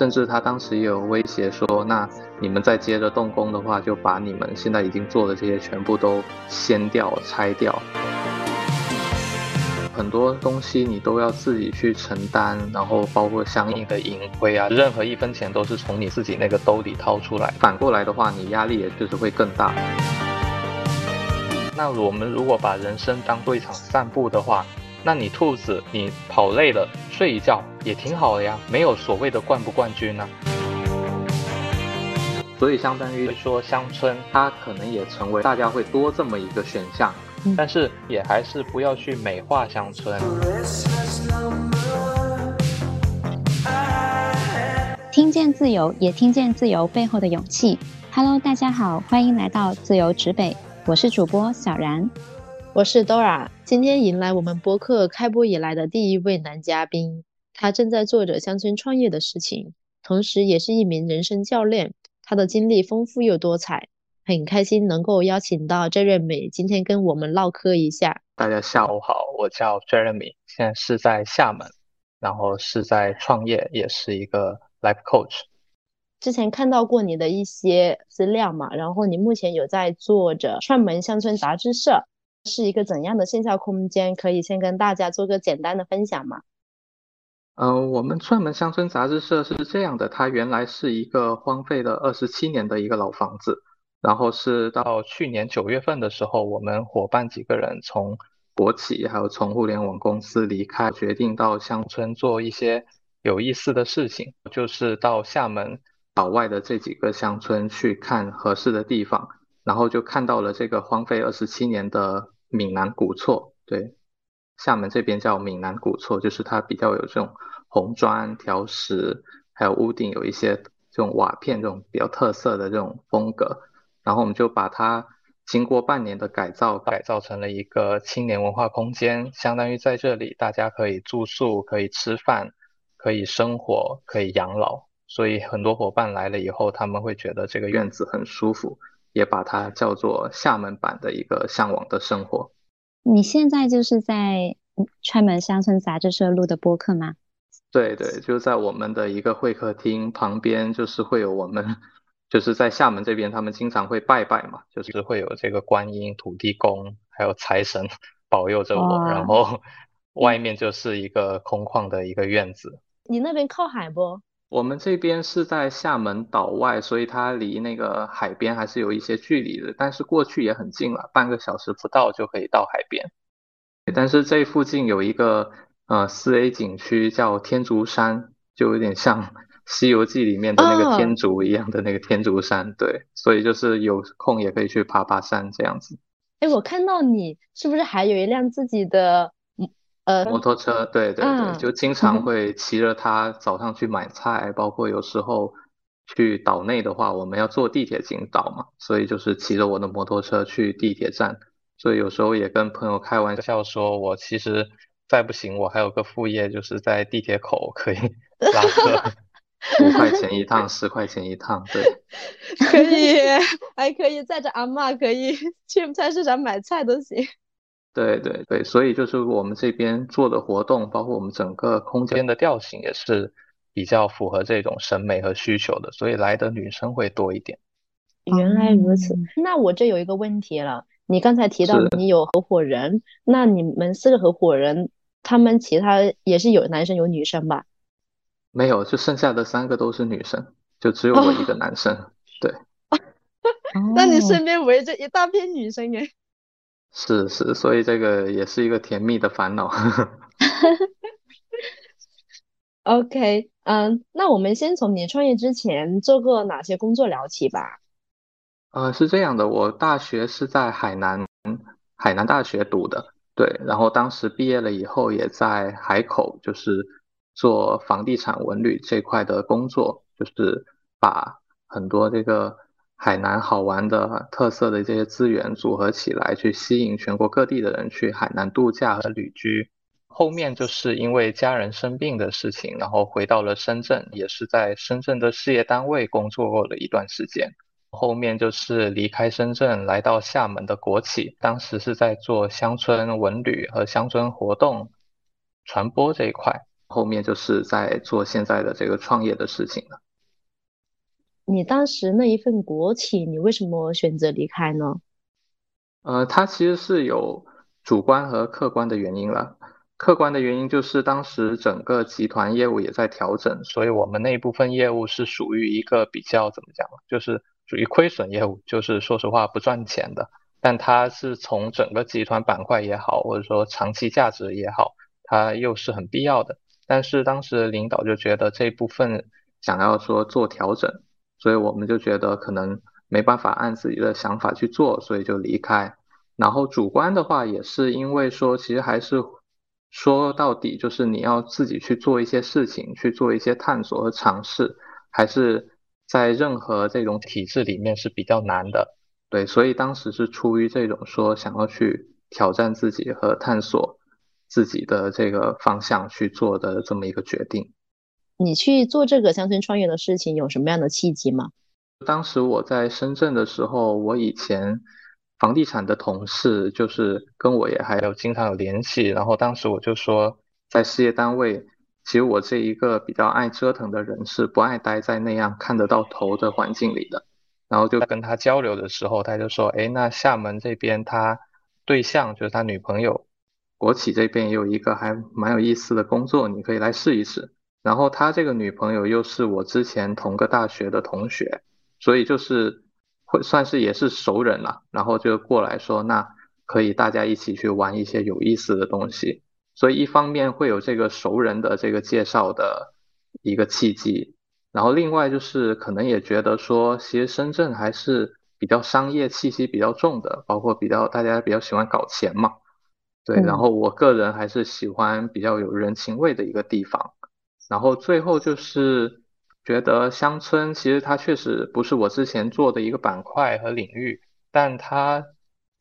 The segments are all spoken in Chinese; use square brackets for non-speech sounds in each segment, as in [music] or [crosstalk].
甚至他当时也有威胁说，那你们再接着动工的话，就把你们现在已经做的这些全部都掀掉、拆掉。很多东西你都要自己去承担，然后包括相应的盈亏啊，任何一分钱都是从你自己那个兜里掏出来。反过来的话，你压力也就是会更大。那我们如果把人生当做一场散步的话，那你兔子，你跑累了睡一觉也挺好的呀，没有所谓的冠不冠军呢。所以相当于说，乡村它可能也成为大家会多这么一个选项，但是也还是不要去美化乡村。听见自由，也听见自由背后的勇气。Hello，大家好，欢迎来到自由指北。我是主播小然，我是 Dora。今天迎来我们播客开播以来的第一位男嘉宾，他正在做着乡村创业的事情，同时也是一名人生教练。他的经历丰富又多彩，很开心能够邀请到 Jeremy 今天跟我们唠嗑一下。大家下午好，我叫 Jeremy，现在是在厦门，然后是在创业，也是一个 Life Coach。之前看到过你的一些资料嘛，然后你目前有在做着串门乡村杂志社，是一个怎样的线下空间？可以先跟大家做个简单的分享吗？嗯，我们串门乡村杂志社是这样的，它原来是一个荒废了二十七年的一个老房子，然后是到去年九月份的时候，我们伙伴几个人从国企还有从互联网公司离开，决定到乡村做一些有意思的事情，就是到厦门。岛外的这几个乡村去看合适的地方，然后就看到了这个荒废二十七年的闽南古厝。对，厦门这边叫闽南古厝，就是它比较有这种红砖条石，还有屋顶有一些这种瓦片这种比较特色的这种风格。然后我们就把它经过半年的改造，改造成了一个青年文化空间，相当于在这里大家可以住宿、可以吃饭、可以生活、可以养老。所以很多伙伴来了以后，他们会觉得这个院子很舒服，也把它叫做厦门版的一个向往的生活。你现在就是在串门乡村杂志社录的播客吗？对对，就在我们的一个会客厅旁边，就是会有我们，[laughs] 就是在厦门这边，他们经常会拜拜嘛，就是会有这个观音、土地公，还有财神 [laughs] 保佑着我，然后外面就是一个空旷的一个院子。你那边靠海不？我们这边是在厦门岛外，所以它离那个海边还是有一些距离的，但是过去也很近了，半个小时不到就可以到海边。但是这附近有一个呃四 A 景区叫天竺山，就有点像《西游记》里面的那个天竺一样的那个天竺山，对，所以就是有空也可以去爬爬山这样子。哎，我看到你是不是还有一辆自己的？呃，摩托车，对对对，就经常会骑着它早上去买菜，包括有时候去岛内的话，我们要坐地铁进岛嘛，所以就是骑着我的摩托车去地铁站，所以有时候也跟朋友开玩笑说，我其实再不行，我还有个副业，就是在地铁口可以 [laughs] 拉客，[laughs] 五块钱一趟，十块钱一趟，对，[laughs] 可以，还可以载着阿妈，可以去菜市场买菜都行。对对对，所以就是我们这边做的活动，包括我们整个空间的调性也是比较符合这种审美和需求的，所以来的女生会多一点。原来如此，那我这有一个问题了，你刚才提到你有合伙人，那你们四个合伙人，他们其他也是有男生有女生吧？没有，就剩下的三个都是女生，就只有我一个男生。对。[laughs] 那你身边围着一大片女生耶？是是，所以这个也是一个甜蜜的烦恼。[laughs] [laughs] OK，嗯，那我们先从你创业之前做过哪些工作聊起吧。呃，是这样的，我大学是在海南海南大学读的，对，然后当时毕业了以后也在海口，就是做房地产文旅这块的工作，就是把很多这个。海南好玩的特色的这些资源组合起来，去吸引全国各地的人去海南度假和旅居。后面就是因为家人生病的事情，然后回到了深圳，也是在深圳的事业单位工作过了一段时间。后面就是离开深圳，来到厦门的国企，当时是在做乡村文旅和乡村活动传播这一块。后面就是在做现在的这个创业的事情了。你当时那一份国企，你为什么选择离开呢？呃，它其实是有主观和客观的原因了。客观的原因就是当时整个集团业务也在调整，所以我们那一部分业务是属于一个比较怎么讲，就是属于亏损业务，就是说实话不赚钱的。但它是从整个集团板块也好，或者说长期价值也好，它又是很必要的。但是当时领导就觉得这部分想要说做调整，所以我们就觉得可能没办法按自己的想法去做，所以就离开。然后主观的话也是因为说，其实还是。说到底就是你要自己去做一些事情，去做一些探索和尝试，还是在任何这种体制里面是比较难的。对，所以当时是出于这种说想要去挑战自己和探索自己的这个方向去做的这么一个决定。你去做这个乡村创业的事情有什么样的契机吗？当时我在深圳的时候，我以前。房地产的同事就是跟我也还有经常有联系，然后当时我就说，在事业单位，其实我这一个比较爱折腾的人是不爱待在那样看得到头的环境里的。然后就跟他交流的时候，他就说，哎，那厦门这边他对象就是他女朋友，国企这边也有一个还蛮有意思的工作，你可以来试一试。然后他这个女朋友又是我之前同个大学的同学，所以就是。会算是也是熟人了，然后就过来说，那可以大家一起去玩一些有意思的东西。所以一方面会有这个熟人的这个介绍的一个契机，然后另外就是可能也觉得说，其实深圳还是比较商业气息比较重的，包括比较大家比较喜欢搞钱嘛。对，然后我个人还是喜欢比较有人情味的一个地方。然后最后就是。觉得乡村其实它确实不是我之前做的一个板块和领域，但它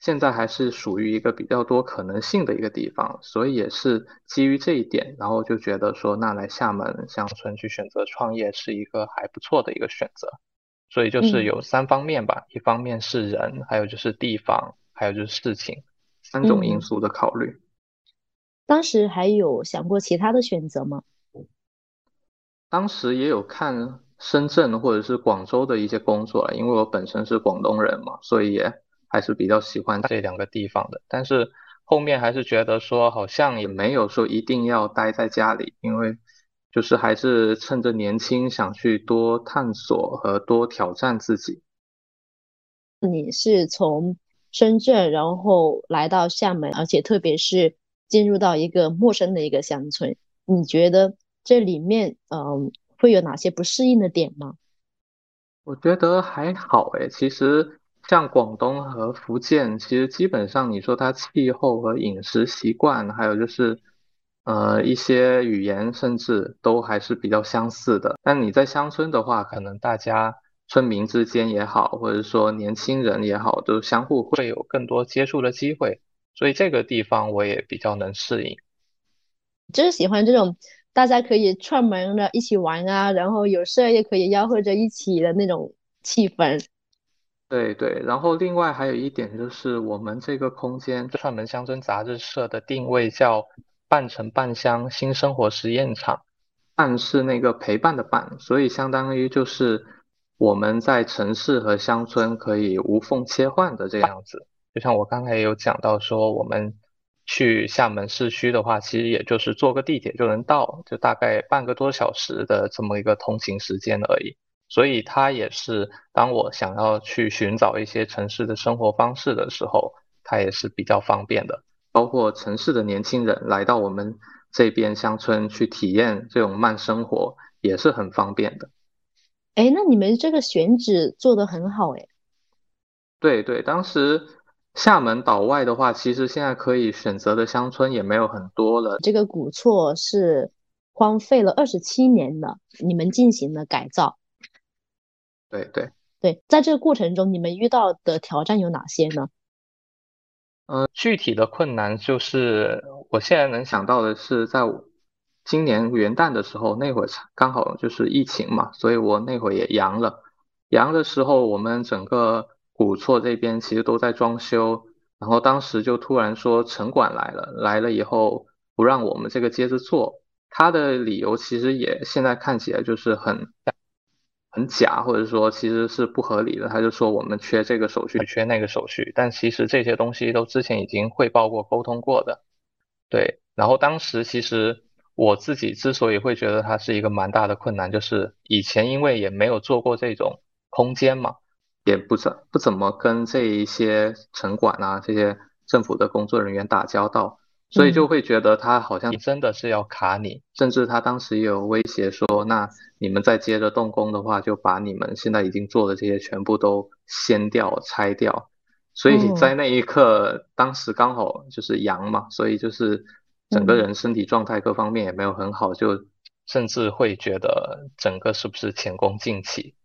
现在还是属于一个比较多可能性的一个地方，所以也是基于这一点，然后就觉得说，那来厦门乡村去选择创业是一个还不错的一个选择。所以就是有三方面吧，一方面是人，还有就是地方，还有就是事情，三种因素的考虑。当时还有想过其他的选择吗？当时也有看深圳或者是广州的一些工作，因为我本身是广东人嘛，所以也还是比较喜欢这两个地方的。但是后面还是觉得说，好像也没有说一定要待在家里，因为就是还是趁着年轻，想去多探索和多挑战自己。你是从深圳然后来到厦门，而且特别是进入到一个陌生的一个乡村，你觉得？这里面嗯会有哪些不适应的点吗？我觉得还好诶，其实像广东和福建，其实基本上你说它气候和饮食习惯，还有就是呃一些语言，甚至都还是比较相似的。但你在乡村的话，可能大家村民之间也好，或者说年轻人也好，都相互会有更多接触的机会，所以这个地方我也比较能适应。就是喜欢这种。大家可以串门的一起玩啊，然后有事也可以吆喝着一起的那种气氛。对对，然后另外还有一点就是，我们这个空间串门乡村杂志社的定位叫半城半乡新生活实验场，半是那个陪伴的伴，所以相当于就是我们在城市和乡村可以无缝切换的这样子。就像我刚才有讲到说，我们。去厦门市区的话，其实也就是坐个地铁就能到，就大概半个多小时的这么一个通行时间而已。所以它也是当我想要去寻找一些城市的生活方式的时候，它也是比较方便的。包括城市的年轻人来到我们这边乡村去体验这种慢生活，也是很方便的。哎，那你们这个选址做得很好哎。对对，当时。厦门岛外的话，其实现在可以选择的乡村也没有很多了。这个古厝是荒废了二十七年的，你们进行了改造。对对对，在这个过程中，你们遇到的挑战有哪些呢？呃，具体的困难就是我现在能想到的是，在今年元旦的时候，那会儿刚好就是疫情嘛，所以我那会儿也阳了。阳的时候，我们整个。古厝这边其实都在装修，然后当时就突然说城管来了，来了以后不让我们这个接着做，他的理由其实也现在看起来就是很很假，或者说其实是不合理的。他就说我们缺这个手续，缺那个手续，但其实这些东西都之前已经汇报过、沟通过的。对，然后当时其实我自己之所以会觉得它是一个蛮大的困难，就是以前因为也没有做过这种空间嘛，也不怎不怎么跟这一些城管啊这些政府的工作人员打交道。所以就会觉得他好像真的是要卡你，甚至他当时也有威胁说，那你们再接着动工的话，就把你们现在已经做的这些全部都掀掉、拆掉。所以在那一刻，当时刚好就是阳嘛，所以就是整个人身体状态各方面也没有很好，就甚至会觉得整个是不是前功尽弃。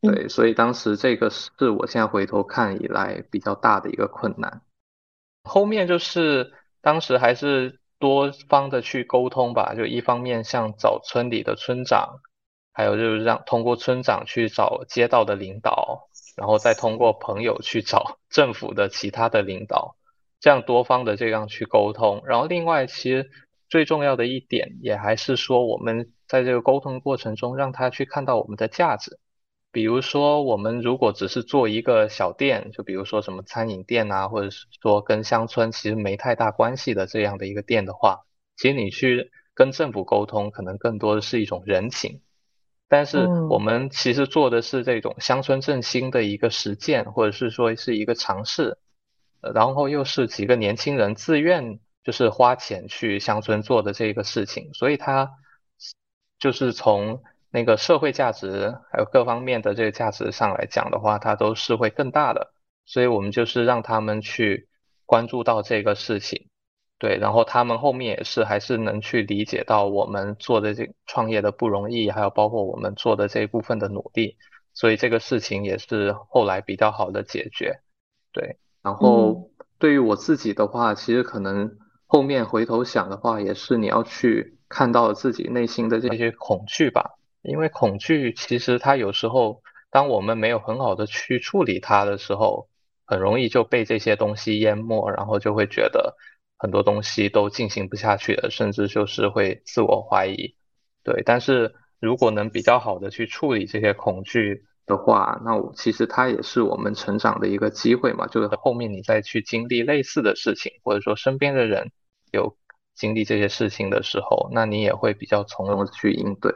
对，所以当时这个是我现在回头看以来比较大的一个困难。后面就是。当时还是多方的去沟通吧，就一方面像找村里的村长，还有就是让通过村长去找街道的领导，然后再通过朋友去找 [laughs] 政府的其他的领导，这样多方的这样去沟通。然后另外，其实最重要的一点也还是说，我们在这个沟通过程中，让他去看到我们的价值。比如说，我们如果只是做一个小店，就比如说什么餐饮店啊，或者是说跟乡村其实没太大关系的这样的一个店的话，其实你去跟政府沟通，可能更多的是一种人情。但是我们其实做的是这种乡村振兴的一个实践，或者是说是一个尝试，然后又是几个年轻人自愿就是花钱去乡村做的这个事情，所以它就是从。那个社会价值还有各方面的这个价值上来讲的话，它都是会更大的。所以我们就是让他们去关注到这个事情，对，然后他们后面也是还是能去理解到我们做的这创业的不容易，还有包括我们做的这一部分的努力，所以这个事情也是后来比较好的解决，对。然后对于我自己的话，其实可能后面回头想的话，也是你要去看到自己内心的这些恐惧吧。因为恐惧，其实它有时候，当我们没有很好的去处理它的时候，很容易就被这些东西淹没，然后就会觉得很多东西都进行不下去了，甚至就是会自我怀疑。对，但是如果能比较好的去处理这些恐惧的话，那我其实它也是我们成长的一个机会嘛，就是后面你再去经历类似的事情，或者说身边的人有经历这些事情的时候，那你也会比较从容的去应对。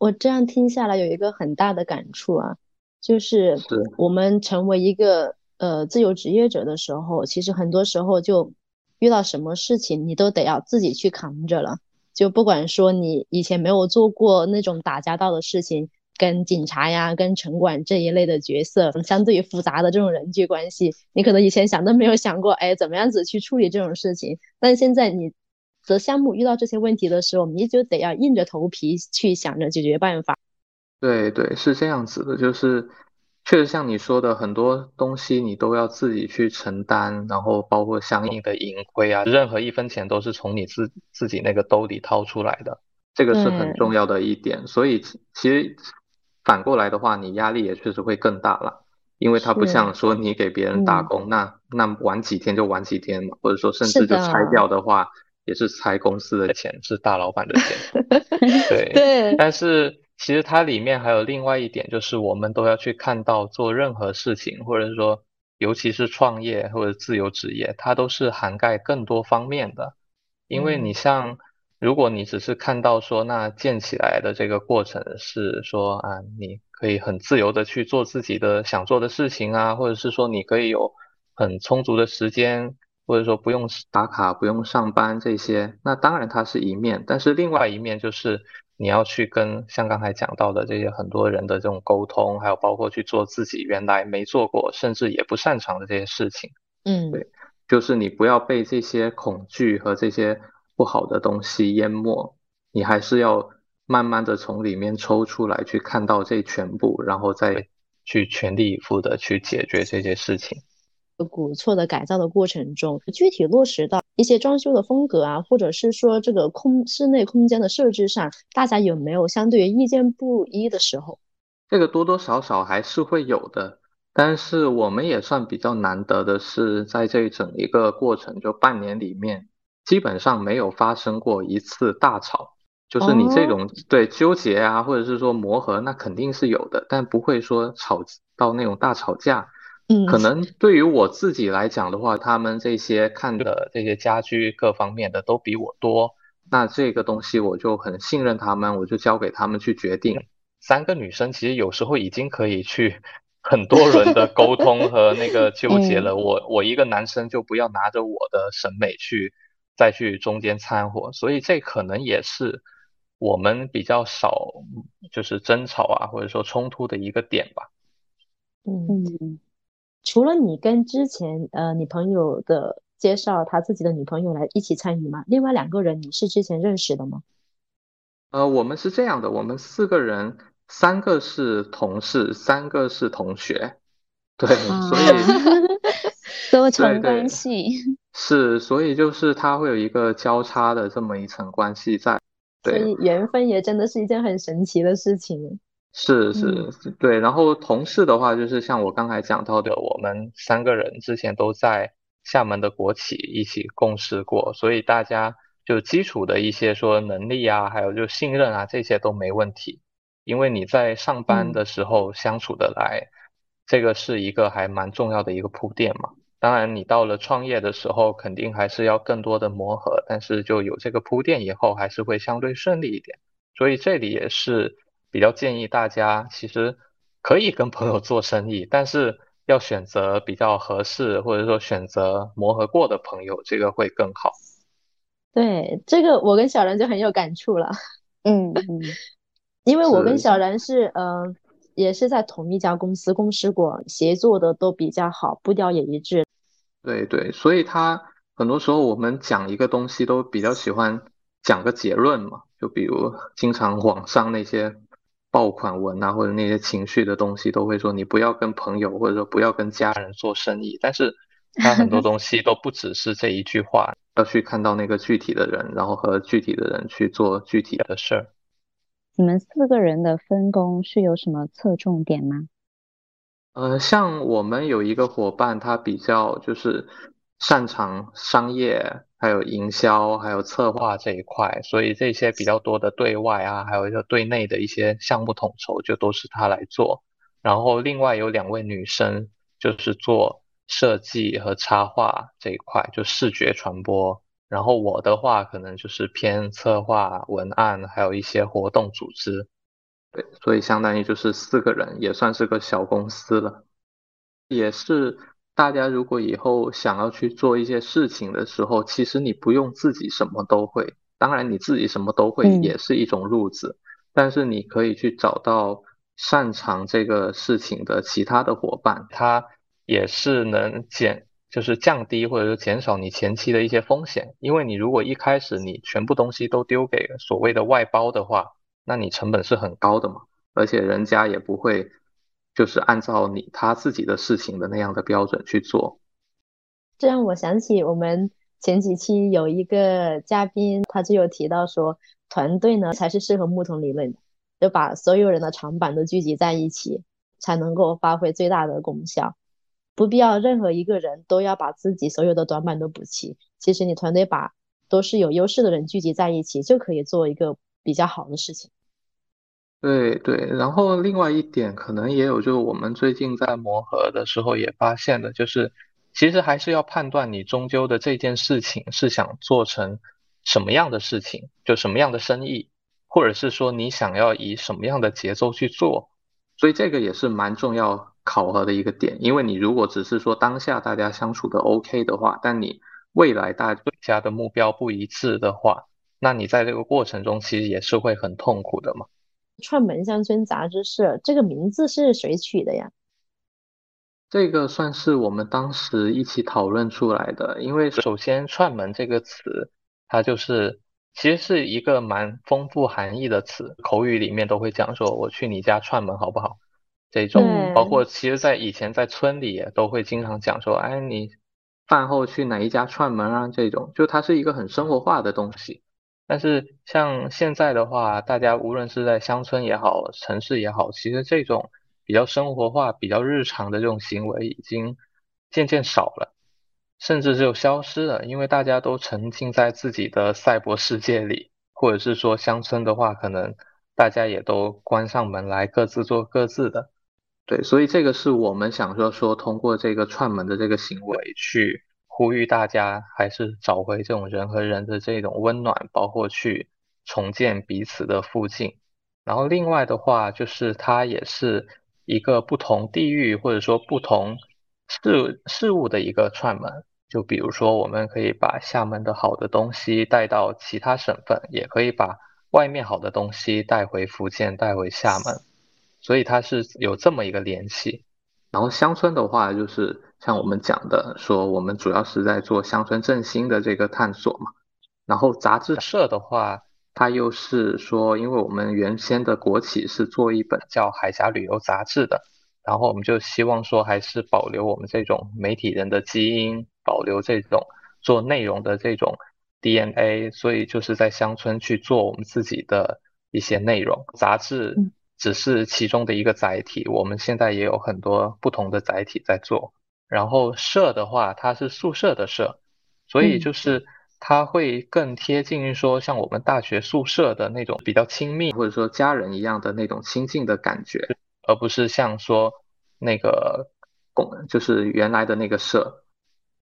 我这样听下来有一个很大的感触啊，就是我们成为一个呃自由职业者的时候，其实很多时候就遇到什么事情你都得要自己去扛着了。就不管说你以前没有做过那种打交道的事情，跟警察呀、跟城管这一类的角色，相对于复杂的这种人际关系，你可能以前想都没有想过，哎，怎么样子去处理这种事情。但现在你。则项目遇到这些问题的时候，你就得要硬着头皮去想着解决办法。对对，是这样子的，就是确实像你说的，很多东西你都要自己去承担，然后包括相应的盈亏啊，任何一分钱都是从你自自己那个兜里掏出来的，这个是很重要的一点。所以其实反过来的话，你压力也确实会更大了，因为它不像说你给别人打工，那那晚几天就晚几天嘛，或者说甚至就拆掉的话。也是拆公司的钱，是大老板的钱，[laughs] 对对。但是其实它里面还有另外一点，就是我们都要去看到做任何事情，或者是说，尤其是创业或者自由职业，它都是涵盖更多方面的。因为你像，如果你只是看到说那建起来的这个过程是说啊，你可以很自由的去做自己的想做的事情啊，或者是说你可以有很充足的时间。或者说不用打卡、不用上班这些，那当然它是一面，但是另外一面就是你要去跟像刚才讲到的这些很多人的这种沟通，还有包括去做自己原来没做过，甚至也不擅长的这些事情。嗯，对，就是你不要被这些恐惧和这些不好的东西淹没，你还是要慢慢的从里面抽出来，去看到这全部，然后再去全力以赴的去解决这些事情。古厝的改造的过程中，具体落实到一些装修的风格啊，或者是说这个空室内空间的设置上，大家有没有相对意见不一的时候？这个多多少少还是会有的，但是我们也算比较难得的是，在这整一个过程就半年里面，基本上没有发生过一次大吵。就是你这种对纠结啊，或者是说磨合，那肯定是有的，但不会说吵到那种大吵架。嗯，可能对于我自己来讲的话，他们这些看的这些家居各方面的都比我多，那这个东西我就很信任他们，我就交给他们去决定。三个女生其实有时候已经可以去 [laughs] 很多轮的沟通和那个纠结了，[laughs] 我我一个男生就不要拿着我的审美去再去中间掺和，所以这可能也是。我们比较少就是争吵啊，或者说冲突的一个点吧。嗯，除了你跟之前呃你朋友的介绍他自己的女朋友来一起参与吗？另外两个人你是之前认识的吗？呃，我们是这样的，我们四个人，三个是同事，三个是同学，对，所以 [laughs] 多重关系 [laughs] 是，所以就是他会有一个交叉的这么一层关系在。所以缘分也真的是一件很神奇的事情。是是是，对。然后同事的话，就是像我刚才讲到的，我们三个人之前都在厦门的国企一起共事过，所以大家就基础的一些说能力啊，还有就信任啊，这些都没问题。因为你在上班的时候相处的来，这个是一个还蛮重要的一个铺垫嘛。当然，你到了创业的时候，肯定还是要更多的磨合，但是就有这个铺垫以后，还是会相对顺利一点。所以这里也是比较建议大家，其实可以跟朋友做生意，但是要选择比较合适，或者说选择磨合过的朋友，这个会更好。对，这个我跟小然就很有感触了。嗯 [laughs] 嗯，[laughs] 因为我跟小然是呃。也是在同一家公司共事过，协作的都比较好，步调也一致。对对，所以他很多时候我们讲一个东西都比较喜欢讲个结论嘛，就比如经常网上那些爆款文啊，或者那些情绪的东西，都会说你不要跟朋友或者说不要跟家人做生意。但是他很多东西都不只是这一句话，要去看到那个具体的人，然后和具体的人去做具体的事儿。你们四个人的分工是有什么侧重点吗？呃，像我们有一个伙伴，他比较就是擅长商业，还有营销，还有策划这一块，所以这些比较多的对外啊，还有一个对内的一些项目统筹，就都是他来做。然后另外有两位女生，就是做设计和插画这一块，就视觉传播。然后我的话可能就是偏策划、文案，还有一些活动组织，对，所以相当于就是四个人，也算是个小公司了。也是大家如果以后想要去做一些事情的时候，其实你不用自己什么都会，当然你自己什么都会也是一种路子，但是你可以去找到擅长这个事情的其他的伙伴，他也是能减。就是降低或者说减少你前期的一些风险，因为你如果一开始你全部东西都丢给所谓的外包的话，那你成本是很高的嘛，而且人家也不会就是按照你他自己的事情的那样的标准去做。这让我想起我们前几期有一个嘉宾，他就有提到说，团队呢才是适合木桶理论的，就把所有人的长板都聚集在一起，才能够发挥最大的功效。不必要任何一个人都要把自己所有的短板都补齐。其实你团队把都是有优势的人聚集在一起，就可以做一个比较好的事情。对对，然后另外一点可能也有，就是我们最近在磨合的时候也发现的，就是其实还是要判断你终究的这件事情是想做成什么样的事情，就什么样的生意，或者是说你想要以什么样的节奏去做。所以这个也是蛮重要。考核的一个点，因为你如果只是说当下大家相处的 OK 的话，但你未来大家的目标不一致的话，那你在这个过程中其实也是会很痛苦的嘛。串门乡村杂志社这个名字是谁取的呀？这个算是我们当时一起讨论出来的，因为首先串门这个词，它就是其实是一个蛮丰富含义的词，口语里面都会讲说我去你家串门好不好？这种包括其实，在以前在村里也都会经常讲说，哎，你饭后去哪一家串门啊？这种就它是一个很生活化的东西。但是像现在的话，大家无论是在乡村也好，城市也好，其实这种比较生活化、比较日常的这种行为已经渐渐少了，甚至就消失了，因为大家都沉浸在自己的赛博世界里。或者是说乡村的话，可能大家也都关上门来，各自做各自的。对，所以这个是我们想说说通过这个串门的这个行为去呼吁大家，还是找回这种人和人的这种温暖，包括去重建彼此的附近。然后另外的话，就是它也是一个不同地域或者说不同事事物的一个串门。就比如说，我们可以把厦门的好的东西带到其他省份，也可以把外面好的东西带回福建，带回厦门。所以它是有这么一个联系，然后乡村的话，就是像我们讲的，说我们主要是在做乡村振兴的这个探索嘛。然后杂志社的话，它又是说，因为我们原先的国企是做一本叫《海峡旅游杂志》的，然后我们就希望说，还是保留我们这种媒体人的基因，保留这种做内容的这种 DNA，所以就是在乡村去做我们自己的一些内容杂志。只是其中的一个载体，我们现在也有很多不同的载体在做。然后社的话，它是宿舍的社，所以就是它会更贴近于说像我们大学宿舍的那种比较亲密，或者说家人一样的那种亲近的感觉，而不是像说那个公就是原来的那个社，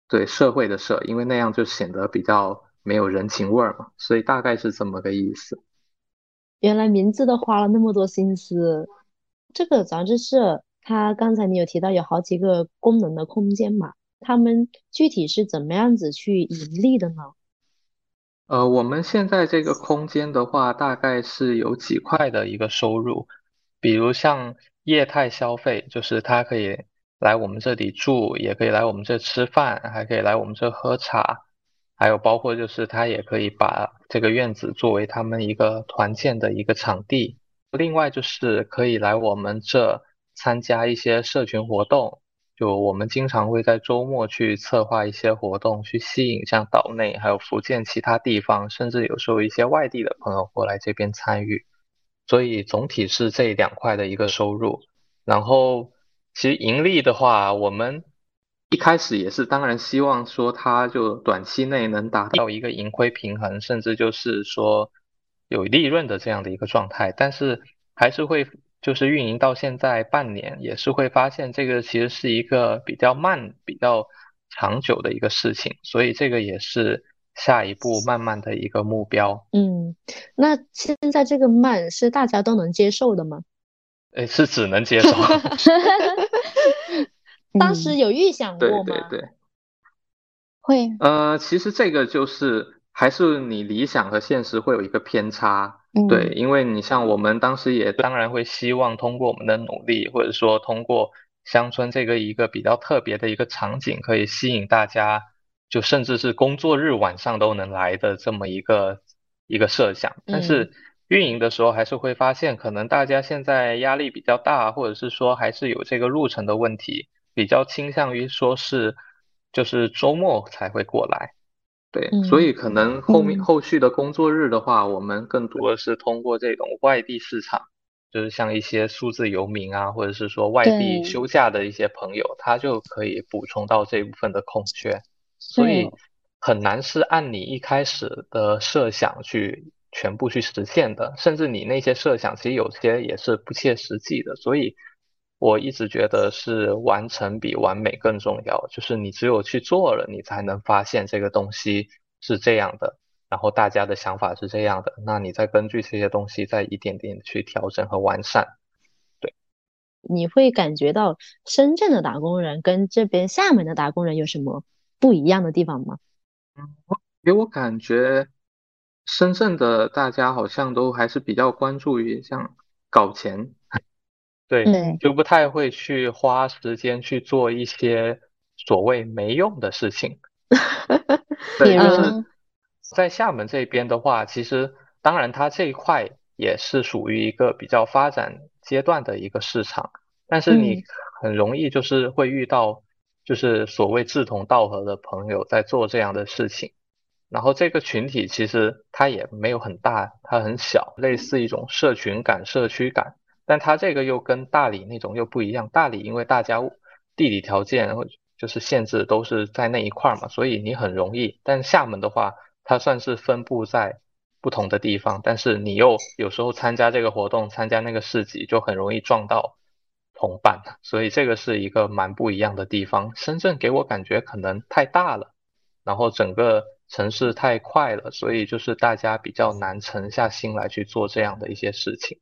对社会的社，因为那样就显得比较没有人情味儿嘛。所以大概是这么个意思。原来名字都花了那么多心思。这个杂志社，它刚才你有提到有好几个功能的空间嘛？他们具体是怎么样子去盈利的呢？呃，我们现在这个空间的话，大概是有几块的一个收入，比如像业态消费，就是他可以来我们这里住，也可以来我们这吃饭，还可以来我们这喝茶。还有包括就是他也可以把这个院子作为他们一个团建的一个场地，另外就是可以来我们这参加一些社群活动，就我们经常会在周末去策划一些活动，去吸引像岛内还有福建其他地方，甚至有时候一些外地的朋友过来这边参与，所以总体是这两块的一个收入。然后其实盈利的话，我们。一开始也是，当然希望说它就短期内能达到一个盈亏平衡，甚至就是说有利润的这样的一个状态。但是还是会就是运营到现在半年，也是会发现这个其实是一个比较慢、比较长久的一个事情。所以这个也是下一步慢慢的一个目标。嗯，那现在这个慢是大家都能接受的吗？诶，是只能接受。[laughs] [laughs] 当时有预想过吗？对对对，会。呃，其实这个就是还是你理想和现实会有一个偏差。对，因为你像我们当时也当然会希望通过我们的努力，或者说通过乡村这个一个比较特别的一个场景，可以吸引大家，就甚至是工作日晚上都能来的这么一个一个设想。但是运营的时候还是会发现，可能大家现在压力比较大，或者是说还是有这个路程的问题。比较倾向于说是，就是周末才会过来，对，所以可能后面后续的工作日的话，我们更多的是通过这种外地市场，就是像一些数字游民啊，或者是说外地休假的一些朋友，他就可以补充到这部分的空缺，所以。很难是按你一开始的设想去全部去实现的，甚至你那些设想其实有些也是不切实际的，所以。我一直觉得是完成比完美更重要，就是你只有去做了，你才能发现这个东西是这样的，然后大家的想法是这样的，那你再根据这些东西再一点点去调整和完善。对，你会感觉到深圳的打工人跟这边厦门的打工人有什么不一样的地方吗？嗯，给我感觉深圳的大家好像都还是比较关注于像搞钱。对，就不太会去花时间去做一些所谓没用的事情。对，就是在厦门这边的话，其实当然它这一块也是属于一个比较发展阶段的一个市场，但是你很容易就是会遇到就是所谓志同道合的朋友在做这样的事情，然后这个群体其实它也没有很大，它很小，类似一种社群感、社区感。但它这个又跟大理那种又不一样，大理因为大家地理条件或就是限制都是在那一块嘛，所以你很容易。但厦门的话，它算是分布在不同的地方，但是你又有时候参加这个活动，参加那个市集，就很容易撞到同伴，所以这个是一个蛮不一样的地方。深圳给我感觉可能太大了，然后整个城市太快了，所以就是大家比较难沉下心来去做这样的一些事情。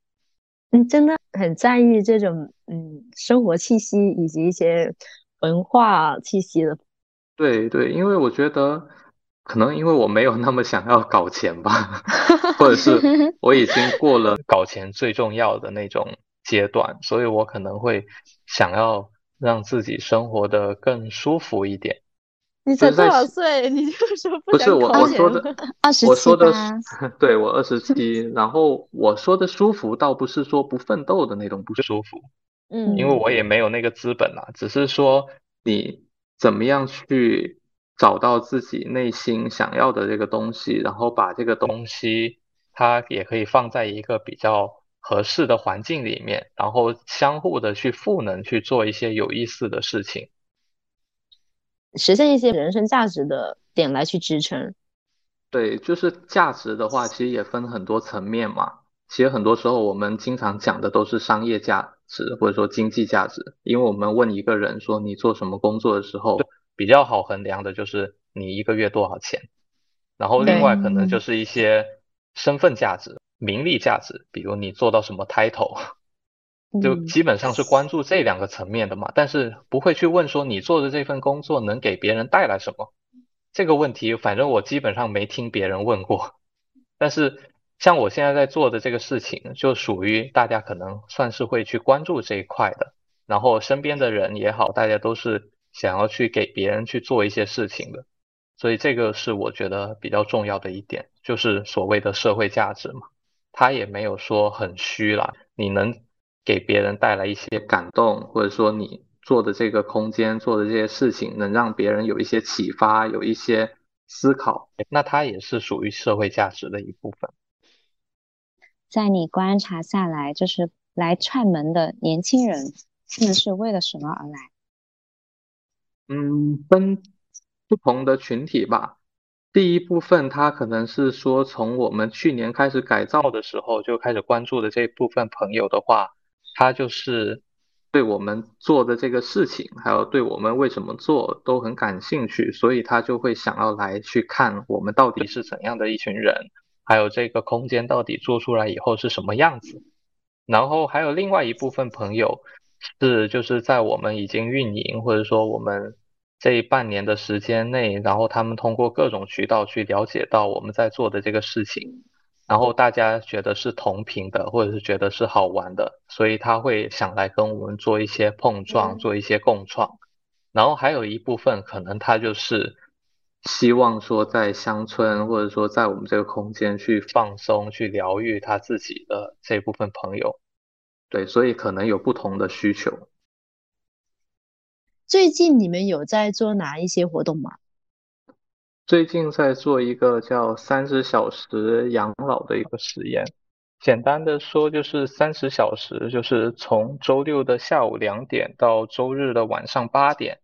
嗯，真的很在意这种嗯生活气息以及一些文化气息的。对对，因为我觉得可能因为我没有那么想要搞钱吧，[laughs] 或者是我已经过了搞钱最重要的那种阶段，所以我可能会想要让自己生活的更舒服一点。你才多少岁？你就说不是我我说的二十我说的 [laughs] 对我二十七，然后我说的舒服倒不是说不奋斗的那种不舒服，嗯，因为我也没有那个资本啦，只是说你怎么样去找到自己内心想要的这个东西，然后把这个东西它也可以放在一个比较合适的环境里面，然后相互的去赋能去做一些有意思的事情。实现一些人生价值的点来去支撑。对，就是价值的话，其实也分很多层面嘛。其实很多时候我们经常讲的都是商业价值或者说经济价值，因为我们问一个人说你做什么工作的时候，比较好衡量的就是你一个月多少钱。然后另外可能就是一些身份价值、名利价值，比如你做到什么 title。就基本上是关注这两个层面的嘛，但是不会去问说你做的这份工作能给别人带来什么这个问题，反正我基本上没听别人问过。[laughs] 但是像我现在在做的这个事情，就属于大家可能算是会去关注这一块的，然后身边的人也好，大家都是想要去给别人去做一些事情的，所以这个是我觉得比较重要的一点，就是所谓的社会价值嘛，它也没有说很虚啦，你能。给别人带来一些感动，或者说你做的这个空间做的这些事情能让别人有一些启发，有一些思考，那它也是属于社会价值的一部分。在你观察下来，就是来串门的年轻人，他们是为了什么而来？嗯，分不同的群体吧。第一部分，他可能是说从我们去年开始改造的时候就开始关注的这部分朋友的话。他就是对我们做的这个事情，还有对我们为什么做都很感兴趣，所以他就会想要来去看我们到底是怎样的一群人，还有这个空间到底做出来以后是什么样子。然后还有另外一部分朋友是就是在我们已经运营或者说我们这半年的时间内，然后他们通过各种渠道去了解到我们在做的这个事情。然后大家觉得是同频的，或者是觉得是好玩的，所以他会想来跟我们做一些碰撞，做一些共创。然后还有一部分可能他就是希望说在乡村，或者说在我们这个空间去放松、去疗愈他自己的这部分朋友。对，所以可能有不同的需求。最近你们有在做哪一些活动吗？最近在做一个叫三十小时养老的一个实验，简单的说就是三十小时，就是从周六的下午两点到周日的晚上八点，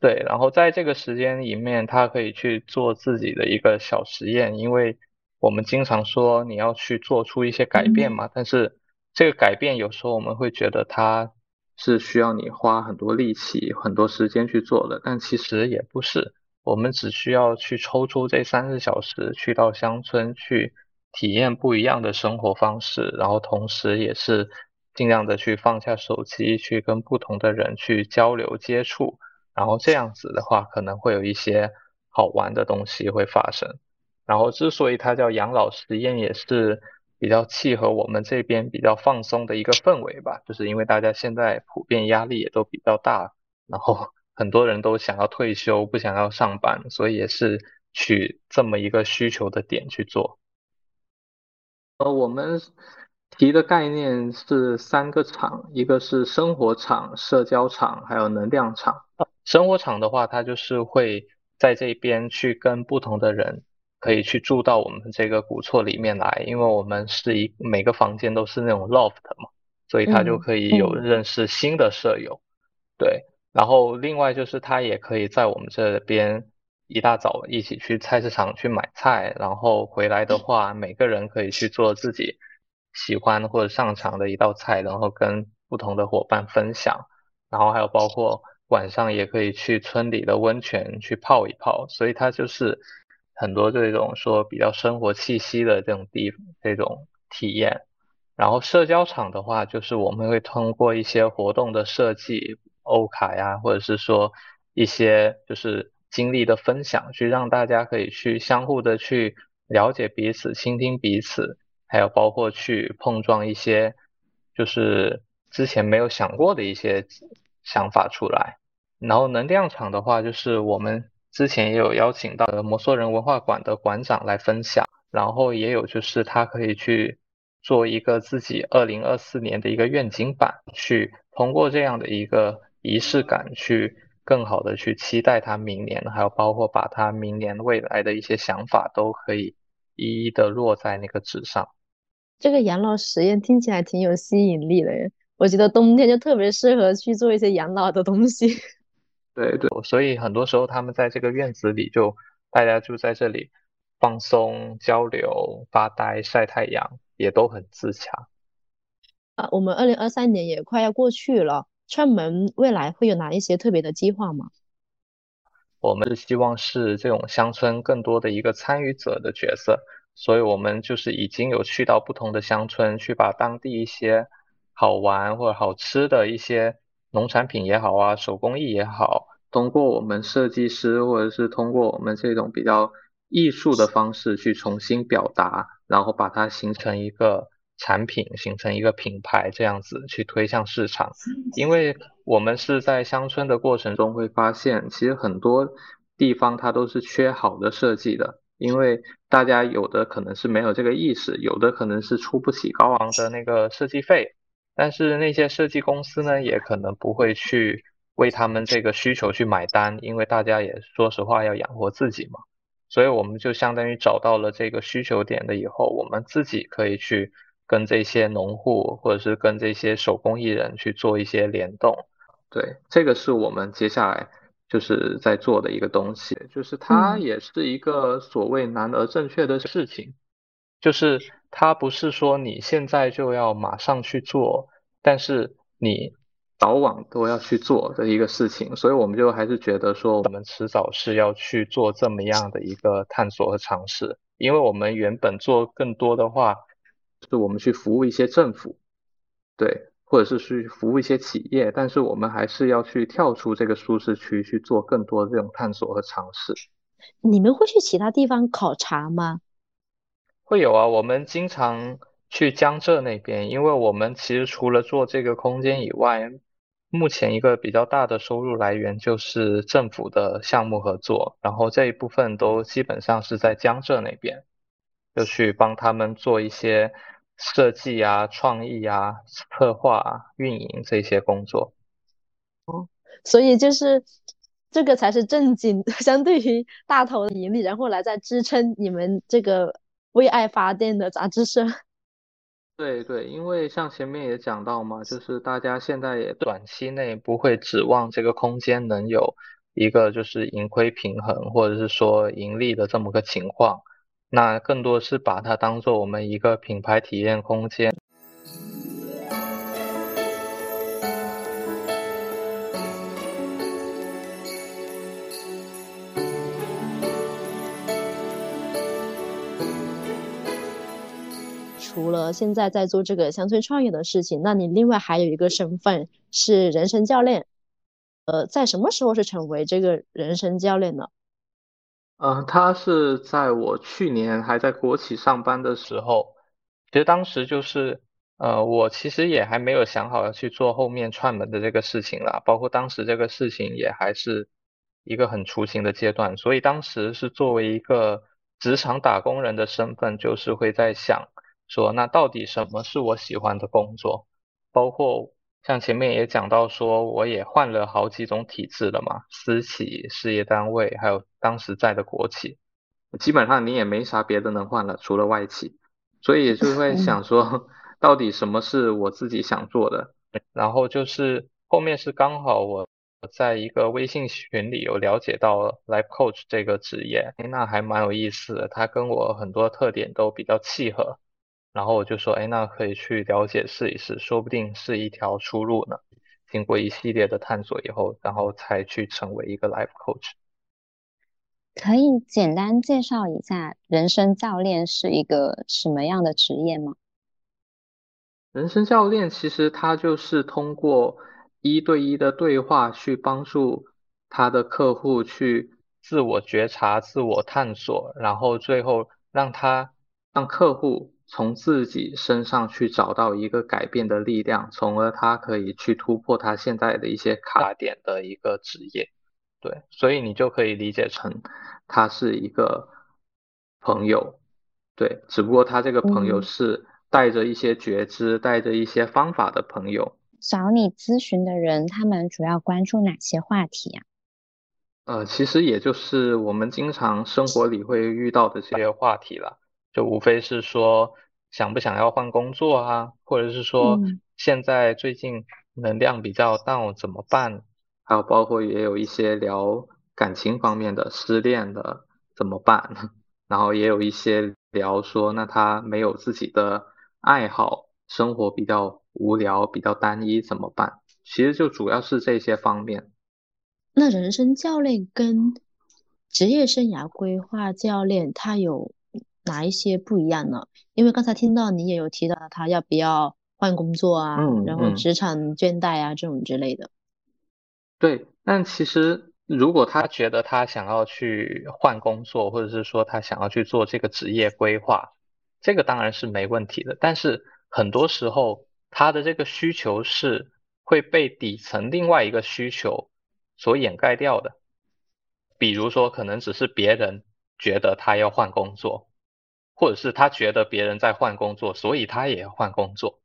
对，然后在这个时间里面，他可以去做自己的一个小实验，因为我们经常说你要去做出一些改变嘛，但是这个改变有时候我们会觉得它是需要你花很多力气、很多时间去做的，但其实也不是。我们只需要去抽出这三十小时，去到乡村去体验不一样的生活方式，然后同时也是尽量的去放下手机，去跟不同的人去交流接触，然后这样子的话，可能会有一些好玩的东西会发生。然后之所以它叫养老实验，也是比较契合我们这边比较放松的一个氛围吧，就是因为大家现在普遍压力也都比较大，然后。很多人都想要退休，不想要上班，所以也是取这么一个需求的点去做。呃，我们提的概念是三个场，一个是生活场、社交场，还有能量场。生活场的话，它就是会在这边去跟不同的人，可以去住到我们这个古厝里面来，因为我们是一每个房间都是那种 loft 嘛，所以他就可以有认识新的舍友，对。然后另外就是他也可以在我们这边一大早一起去菜市场去买菜，然后回来的话，每个人可以去做自己喜欢或者擅长的一道菜，然后跟不同的伙伴分享。然后还有包括晚上也可以去村里的温泉去泡一泡，所以它就是很多这种说比较生活气息的这种地这种体验。然后社交场的话，就是我们会通过一些活动的设计、欧卡呀，或者是说一些就是经历的分享，去让大家可以去相互的去了解彼此、倾听彼此，还有包括去碰撞一些就是之前没有想过的一些想法出来。然后能量场的话，就是我们之前也有邀请到摩梭人文化馆的馆长来分享，然后也有就是他可以去做一个自己二零二四年的一个愿景版，去通过这样的一个仪式感去。更好的去期待他明年，还有包括把他明年未来的一些想法都可以一一的落在那个纸上。这个养老实验听起来挺有吸引力的，我觉得冬天就特别适合去做一些养老的东西。[laughs] 对对，所以很多时候他们在这个院子里就大家就在这里放松、交流、发呆、晒太阳，也都很自洽。啊，我们二零二三年也快要过去了。串门未来会有哪一些特别的计划吗？我们是希望是这种乡村更多的一个参与者的角色，所以我们就是已经有去到不同的乡村，去把当地一些好玩或者好吃的一些农产品也好啊，手工艺也好，通过我们设计师或者是通过我们这种比较艺术的方式去重新表达，然后把它形成一个。产品形成一个品牌，这样子去推向市场，因为我们是在乡村的过程中会发现，其实很多地方它都是缺好的设计的，因为大家有的可能是没有这个意识，有的可能是出不起高昂的那个设计费，但是那些设计公司呢，也可能不会去为他们这个需求去买单，因为大家也说实话要养活自己嘛，所以我们就相当于找到了这个需求点的以后，我们自己可以去。跟这些农户或者是跟这些手工艺人去做一些联动，对，这个是我们接下来就是在做的一个东西，就是它也是一个所谓难而正确的事情，就是它不是说你现在就要马上去做，但是你早晚都要去做的一个事情，所以我们就还是觉得说我们迟早是要去做这么样的一个探索和尝试，因为我们原本做更多的话。是我们去服务一些政府，对，或者是去服务一些企业，但是我们还是要去跳出这个舒适区去做更多的这种探索和尝试。你们会去其他地方考察吗？会有啊，我们经常去江浙那边，因为我们其实除了做这个空间以外，目前一个比较大的收入来源就是政府的项目合作，然后这一部分都基本上是在江浙那边。就去帮他们做一些设计啊、创意啊、策划啊、运营这些工作。哦，所以就是这个才是正经，[laughs] 相对于大头的盈利，然后来再支撑你们这个为爱发电的杂志社。[laughs] 对对，因为像前面也讲到嘛，就是大家现在也短期内不会指望这个空间能有一个就是盈亏平衡，或者是说盈利的这么个情况。那更多是把它当做我们一个品牌体验空间。除了现在在做这个乡村创业的事情，那你另外还有一个身份是人生教练。呃，在什么时候是成为这个人生教练呢？嗯，他是在我去年还在国企上班的时候，其实当时就是，呃，我其实也还没有想好要去做后面串门的这个事情啦，包括当时这个事情也还是一个很雏形的阶段，所以当时是作为一个职场打工人的身份，就是会在想说，那到底什么是我喜欢的工作，包括。像前面也讲到说，我也换了好几种体制了嘛，私企、事业单位，还有当时在的国企，基本上你也没啥别的能换了，除了外企，所以就会想说，到底什么是我自己想做的？然后就是后面是刚好我在一个微信群里有了解到 life coach 这个职业，哎，那还蛮有意思的，他跟我很多特点都比较契合，然后我就说，哎，那可以去了解试一试，说不定是一条出路呢。经过一系列的探索以后，然后才去成为一个 life coach。可以简单介绍一下人生教练是一个什么样的职业吗？人生教练其实他就是通过一对一的对话去帮助他的客户去自我觉察、自我探索，然后最后让他让客户从自己身上去找到一个改变的力量，从而他可以去突破他现在的一些卡点的一个职业。对，所以你就可以理解成他是一个朋友，对，只不过他这个朋友是。带着一些觉知、带着一些方法的朋友，找你咨询的人，他们主要关注哪些话题啊？呃，其实也就是我们经常生活里会遇到的这些话题了，就无非是说想不想要换工作啊，或者是说现在最近能量比较 down 怎么办？还有包括也有一些聊感情方面的失恋的怎么办？[laughs] 然后也有一些聊说那他没有自己的。爱好生活比较无聊，比较单一，怎么办？其实就主要是这些方面。那人生教练跟职业生涯规划教练他有哪一些不一样呢？因为刚才听到你也有提到他要不要换工作啊，然后职场倦怠啊这种之类的。对，但其实如果他觉得他想要去换工作，或者是说他想要去做这个职业规划。这个当然是没问题的，但是很多时候他的这个需求是会被底层另外一个需求所掩盖掉的。比如说，可能只是别人觉得他要换工作，或者是他觉得别人在换工作，所以他也要换工作。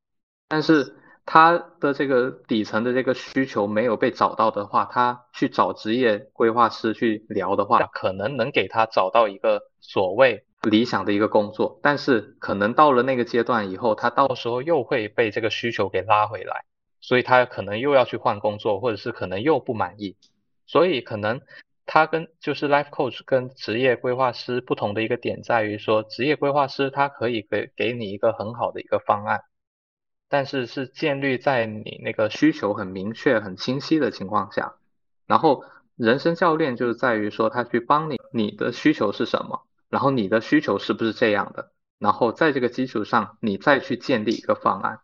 但是他的这个底层的这个需求没有被找到的话，他去找职业规划师去聊的话，可能能给他找到一个所谓。理想的一个工作，但是可能到了那个阶段以后，他到时候又会被这个需求给拉回来，所以他可能又要去换工作，或者是可能又不满意，所以可能他跟就是 life coach 跟职业规划师不同的一个点在于说，职业规划师他可以给给你一个很好的一个方案，但是是建立在你那个需求很明确、很清晰的情况下，然后人生教练就是在于说他去帮你，你的需求是什么？然后你的需求是不是这样的？然后在这个基础上，你再去建立一个方案。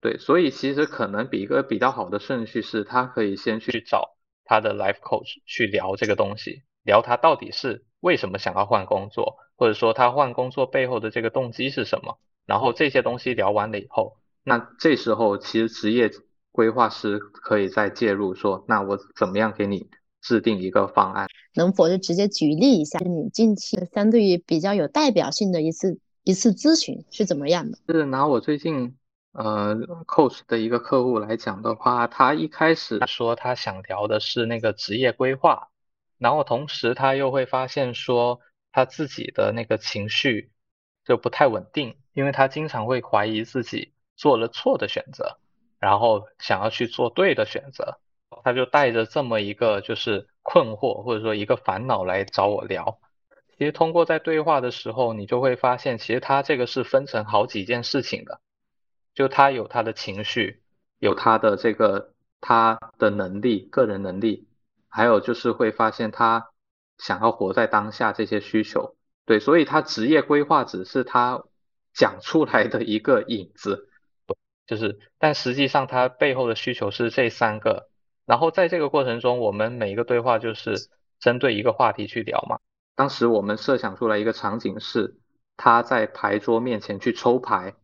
对，所以其实可能比一个比较好的顺序是，他可以先去找他的 life coach 去聊这个东西，聊他到底是为什么想要换工作，或者说他换工作背后的这个动机是什么。然后这些东西聊完了以后，那这时候其实职业规划师可以再介入，说那我怎么样给你。制定一个方案，能否就直接举例一下你近期相对于比较有代表性的一次一次咨询是怎么样的？是拿我最近呃 coach 的一个客户来讲的话，他一开始说他想聊的是那个职业规划，然后同时他又会发现说他自己的那个情绪就不太稳定，因为他经常会怀疑自己做了错的选择，然后想要去做对的选择。他就带着这么一个就是困惑或者说一个烦恼来找我聊。其实通过在对话的时候，你就会发现，其实他这个是分成好几件事情的。就他有他的情绪，有他的这个他的能力、个人能力，还有就是会发现他想要活在当下这些需求。对，所以他职业规划只是他讲出来的一个影子，就是，但实际上他背后的需求是这三个。然后在这个过程中，我们每一个对话就是针对一个话题去聊嘛。当时我们设想出来一个场景是，他在牌桌面前去抽牌，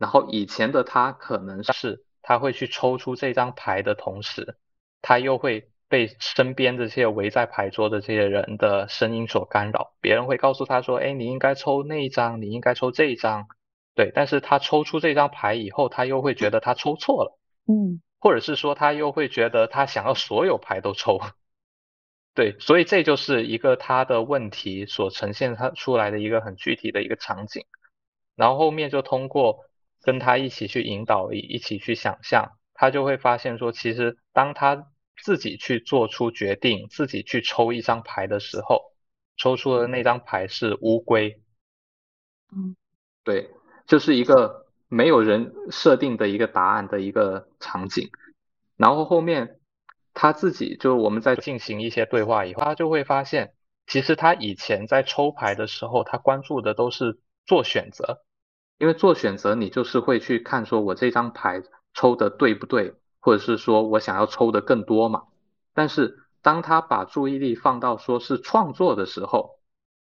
然后以前的他可能是他会去抽出这张牌的同时，他又会被身边这些围在牌桌的这些人的声音所干扰。别人会告诉他说：“哎，你应该抽那一张，你应该抽这一张。”对，但是他抽出这张牌以后，他又会觉得他抽错了。嗯。或者是说他又会觉得他想要所有牌都抽，对，所以这就是一个他的问题所呈现他出来的一个很具体的一个场景，然后后面就通过跟他一起去引导，一一起去想象，他就会发现说，其实当他自己去做出决定，自己去抽一张牌的时候，抽出的那张牌是乌龟。嗯，对，就是一个没有人设定的一个答案的一个场景。然后后面他自己就我们在进行一些对话以后，他就会发现，其实他以前在抽牌的时候，他关注的都是做选择，因为做选择你就是会去看说我这张牌抽的对不对，或者是说我想要抽的更多嘛。但是当他把注意力放到说是创作的时候，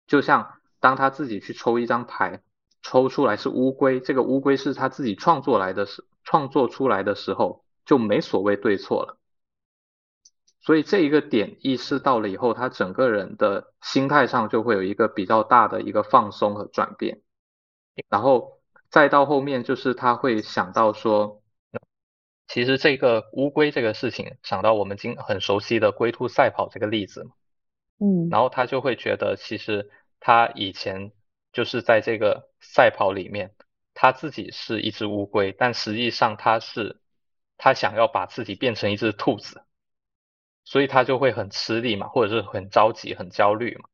就像当他自己去抽一张牌，抽出来是乌龟，这个乌龟是他自己创作来的时创作出来的时候。就没所谓对错了，所以这一个点意识到了以后，他整个人的心态上就会有一个比较大的一个放松和转变，然后再到后面就是他会想到说，其实这个乌龟这个事情，想到我们今很熟悉的龟兔赛跑这个例子嘛，嗯，然后他就会觉得其实他以前就是在这个赛跑里面，他自己是一只乌龟，但实际上他是。他想要把自己变成一只兔子，所以他就会很吃力嘛，或者是很着急、很焦虑嘛。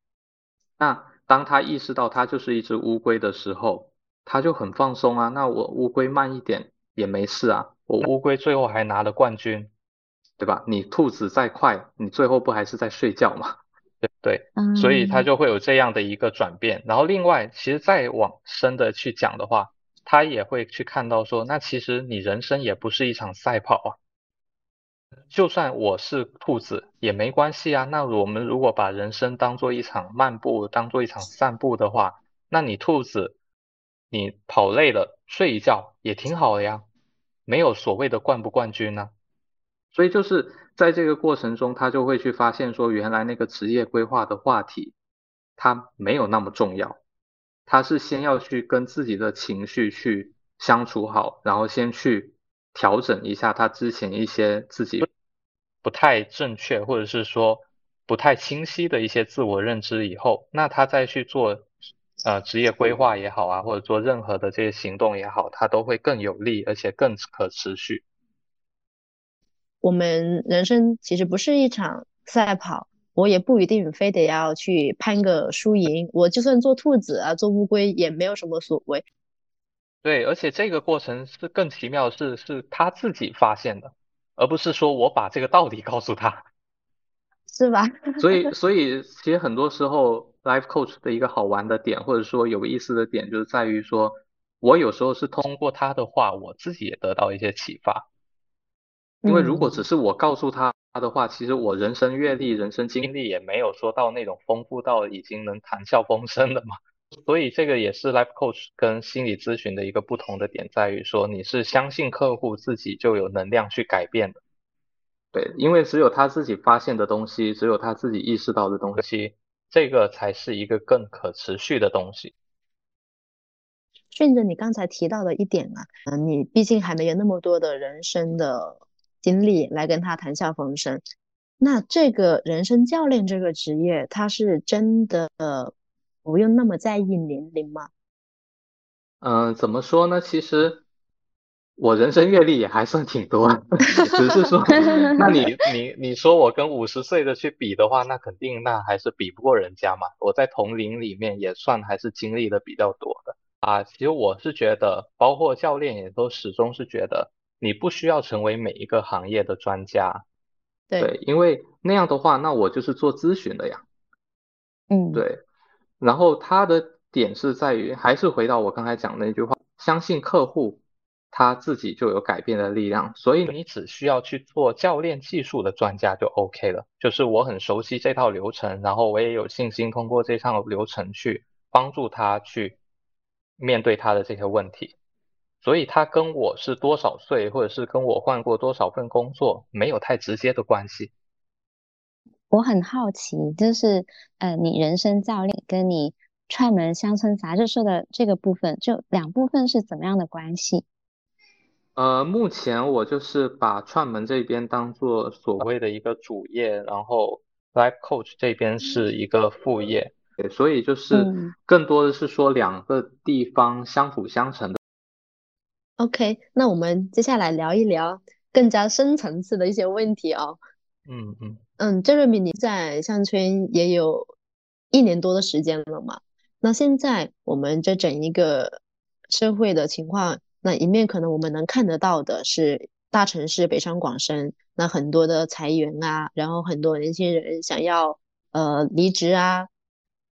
那当他意识到他就是一只乌龟的时候，他就很放松啊。那我乌龟慢一点也没事啊，我乌龟最后还拿了冠军，对吧？你兔子再快，你最后不还是在睡觉吗？[laughs] 对对，所以他就会有这样的一个转变。然后另外，其实再往深的去讲的话。他也会去看到说，那其实你人生也不是一场赛跑啊。就算我是兔子也没关系啊。那我们如果把人生当做一场漫步，当做一场散步的话，那你兔子，你跑累了睡一觉也挺好的呀，没有所谓的冠不冠军呢。所以就是在这个过程中，他就会去发现说，原来那个职业规划的话题，它没有那么重要。他是先要去跟自己的情绪去相处好，然后先去调整一下他之前一些自己不太正确或者是说不太清晰的一些自我认知以后，那他再去做呃职业规划也好啊，或者做任何的这些行动也好，它都会更有利而且更可持续。我们人生其实不是一场赛跑。我也不一定非得要去攀个输赢，我就算做兔子啊，做乌龟也没有什么所谓。对，而且这个过程是更奇妙的是，是他自己发现的，而不是说我把这个道理告诉他，是吧？[laughs] 所以，所以其实很多时候，life coach 的一个好玩的点，或者说有意思的点，就是在于说，我有时候是通过他的话，我自己也得到一些启发。因为如果只是我告诉他的话，其实我人生阅历、人生经历也没有说到那种丰富到已经能谈笑风生的嘛。所以这个也是 life coach 跟心理咨询的一个不同的点，在于说你是相信客户自己就有能量去改变的。对，因为只有他自己发现的东西，只有他自己意识到的东西，这个才是一个更可持续的东西。顺着你刚才提到的一点啊，嗯，你毕竟还没有那么多的人生的。经历来跟他谈笑风生，那这个人生教练这个职业，他是真的不用那么在意年龄吗？嗯，怎么说呢？其实我人生阅历也还算挺多，[laughs] 只是说，[laughs] 那你你你说我跟五十岁的去比的话，那肯定那还是比不过人家嘛。我在同龄里面也算还是经历的比较多的啊。其实我是觉得，包括教练也都始终是觉得。你不需要成为每一个行业的专家，对，因为那样的话，那我就是做咨询的呀。嗯，对。然后他的点是在于，还是回到我刚才讲那句话，相信客户他自己就有改变的力量，所以你只需要去做教练技术的专家就 OK 了。就是我很熟悉这套流程，然后我也有信心通过这套流程去帮助他去面对他的这些问题。所以他跟我是多少岁，或者是跟我换过多少份工作，没有太直接的关系。我很好奇，就是呃，你人生教练跟你串门乡村杂志社的这个部分，就两部分是怎么样的关系？呃，目前我就是把串门这边当做所谓的一个主业，然后 life coach 这边是一个副业，对，所以就是更多的是说两个地方相辅相成的。OK，那我们接下来聊一聊更加深层次的一些问题哦。嗯嗯嗯，郑瑞米，你在项圈也有一年多的时间了嘛？那现在我们这整一个社会的情况，那一面可能我们能看得到的是大城市北上广深，那很多的裁员啊，然后很多年轻人想要呃离职啊。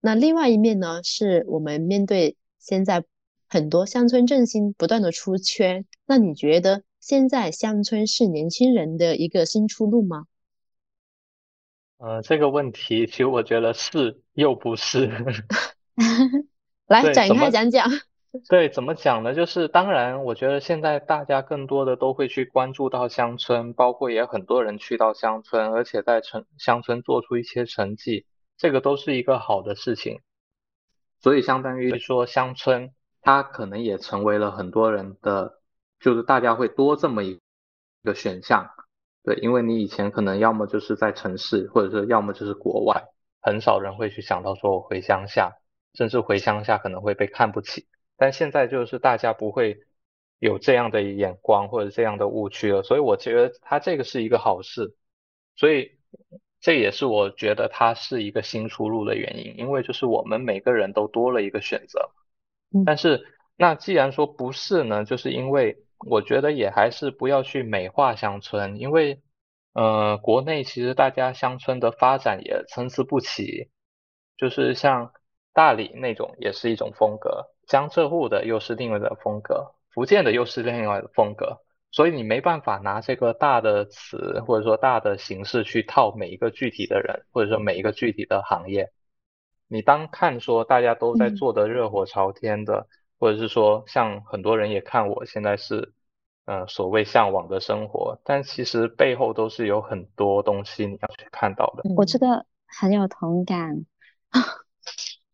那另外一面呢，是我们面对现在很多乡村振兴不断的出圈。那你觉得现在乡村是年轻人的一个新出路吗？呃，这个问题其实我觉得是又不是。[laughs] 来展开讲讲。[laughs] 对，怎么讲呢？就是当然，我觉得现在大家更多的都会去关注到乡村，包括也很多人去到乡村，而且在城乡村做出一些成绩，这个都是一个好的事情。所以相当于说，乡村它可能也成为了很多人的，就是大家会多这么一个选项。对，因为你以前可能要么就是在城市，或者是要么就是国外，很少人会去想到说我回乡下，甚至回乡下可能会被看不起。但现在就是大家不会有这样的眼光或者这样的误区了，所以我觉得它这个是一个好事。所以这也是我觉得它是一个新出路的原因，因为就是我们每个人都多了一个选择。但是那既然说不是呢，就是因为。我觉得也还是不要去美化乡村，因为，呃，国内其实大家乡村的发展也参差不齐，就是像大理那种也是一种风格，江浙沪的又是另外的风格，福建的又是另外的风格，所以你没办法拿这个大的词或者说大的形式去套每一个具体的人或者说每一个具体的行业，你当看说大家都在做的热火朝天的。或者是说，像很多人也看我现在是，嗯，所谓向往的生活，但其实背后都是有很多东西你要去看到的。我这个很有同感，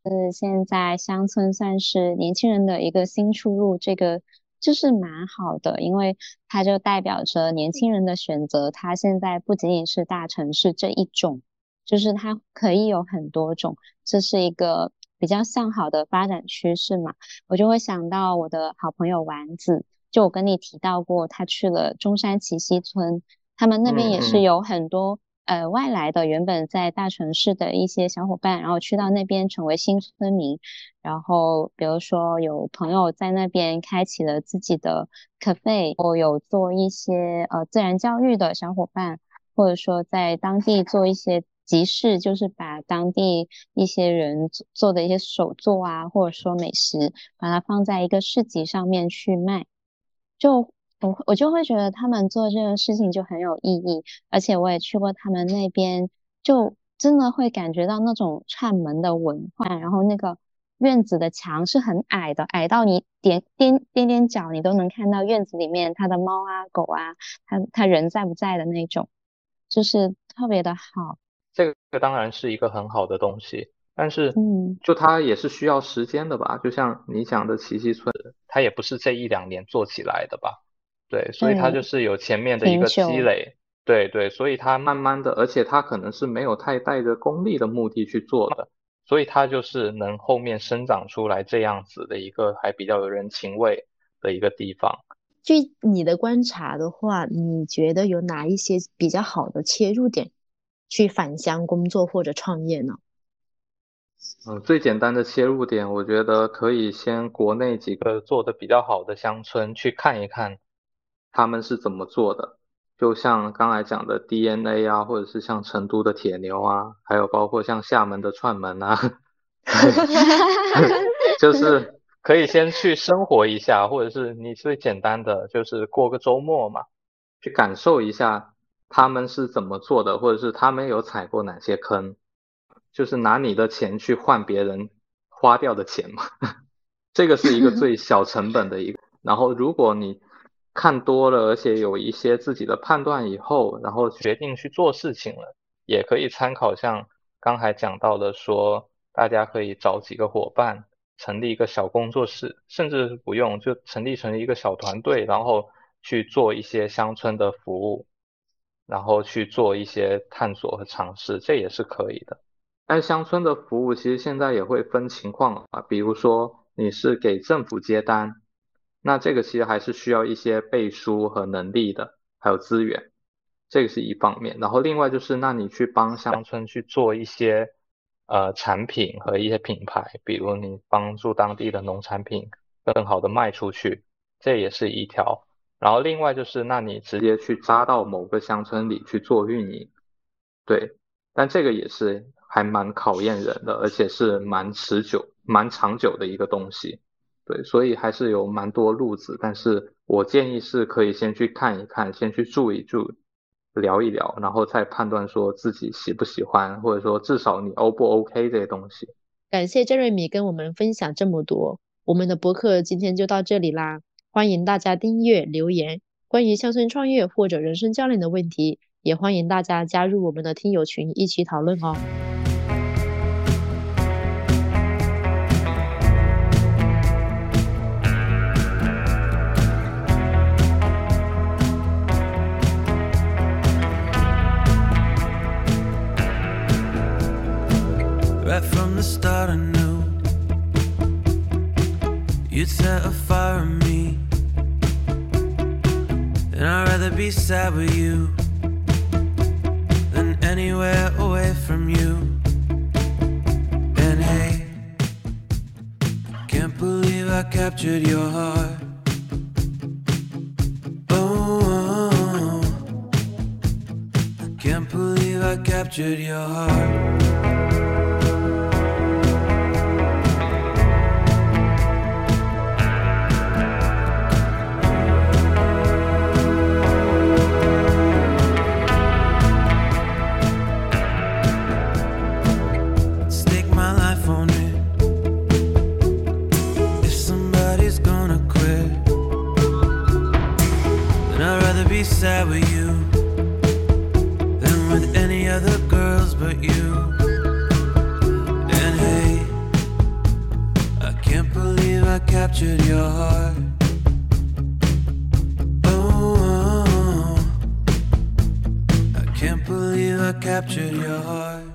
是现在乡村算是年轻人的一个新出路，这个就是蛮好的，因为它就代表着年轻人的选择，它现在不仅仅是大城市这一种，就是它可以有很多种，这是一个。比较向好的发展趋势嘛，我就会想到我的好朋友丸子，就我跟你提到过，他去了中山奇溪村，他们那边也是有很多呃外来的，原本在大城市的一些小伙伴，然后去到那边成为新村民，然后比如说有朋友在那边开启了自己的 cafe，或有做一些呃自然教育的小伙伴，或者说在当地做一些。集市就是把当地一些人做的一些手作啊，或者说美食，把它放在一个市集上面去卖。就我我就会觉得他们做这个事情就很有意义，而且我也去过他们那边，就真的会感觉到那种串门的文化。然后那个院子的墙是很矮的，矮到你踮踮踮踮脚，你都能看到院子里面它的猫啊、狗啊，它它人在不在的那种，就是特别的好。这个当然是一个很好的东西，但是，嗯，就它也是需要时间的吧？就像你讲的奇迹村，它也不是这一两年做起来的吧？对，所以它就是有前面的一个积累，对对，所以它慢慢的，而且它可能是没有太带着功利的目的去做的，所以它就是能后面生长出来这样子的一个还比较有人情味的一个地方。据你的观察的话，你觉得有哪一些比较好的切入点？去返乡工作或者创业呢？嗯，最简单的切入点，我觉得可以先国内几个做的比较好的乡村去看一看，他们是怎么做的。就像刚才讲的 DNA 啊，或者是像成都的铁牛啊，还有包括像厦门的串门啊，[laughs] 就是可以先去生活一下，或者是你最简单的就是过个周末嘛，去感受一下。他们是怎么做的，或者是他们有踩过哪些坑？就是拿你的钱去换别人花掉的钱嘛，[laughs] 这个是一个最小成本的一个。然后如果你看多了，而且有一些自己的判断以后，然后决定去做事情了，也可以参考像刚才讲到的，说大家可以找几个伙伴，成立一个小工作室，甚至不用就成立成一个小团队，然后去做一些乡村的服务。然后去做一些探索和尝试，这也是可以的。但乡村的服务其实现在也会分情况啊，比如说你是给政府接单，那这个其实还是需要一些背书和能力的，还有资源。这个是一方面。然后另外就是，那你去帮乡村去做一些呃产品和一些品牌，比如你帮助当地的农产品更好的卖出去，这也是一条。然后另外就是，那你直接去扎到某个乡村里去做运营，对，但这个也是还蛮考验人的，而且是蛮持久、蛮长久的一个东西，所以还是有蛮多路子。但是我建议是可以先去看一看，先去住一住，聊一聊，然后再判断说自己喜不喜欢，或者说至少你 O 不 OK 这些东西。感谢郑瑞米跟我们分享这么多，我们的博客今天就到这里啦。欢迎大家订阅留言，关于乡村创业或者人生教练的问题，也欢迎大家加入我们的听友群一起讨论哦。And I'd rather be sad with you than anywhere away from you. And hey, can't believe I captured your heart. Oh, I can't believe I captured your heart. Captured your heart. Oh, oh, oh, I can't believe I captured your heart.